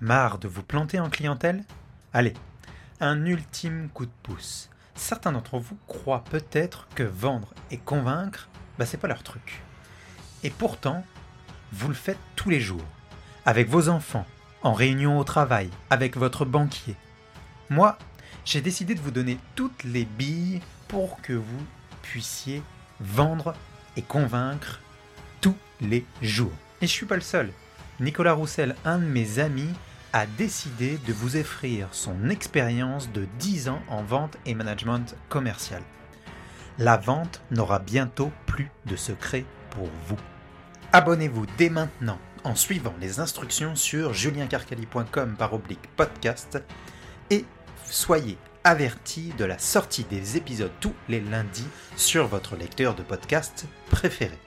Marre de vous planter en clientèle? Allez, un ultime coup de pouce. Certains d'entre vous croient peut-être que vendre et convaincre, bah c'est pas leur truc. Et pourtant, vous le faites tous les jours. Avec vos enfants, en réunion au travail, avec votre banquier. Moi, j'ai décidé de vous donner toutes les billes pour que vous puissiez vendre et convaincre tous les jours. Et je suis pas le seul. Nicolas Roussel, un de mes amis, a décidé de vous offrir son expérience de 10 ans en vente et management commercial. La vente n'aura bientôt plus de secret pour vous. Abonnez-vous dès maintenant en suivant les instructions sur juliencarcali.com par oblique podcast et soyez avertis de la sortie des épisodes tous les lundis sur votre lecteur de podcast préféré.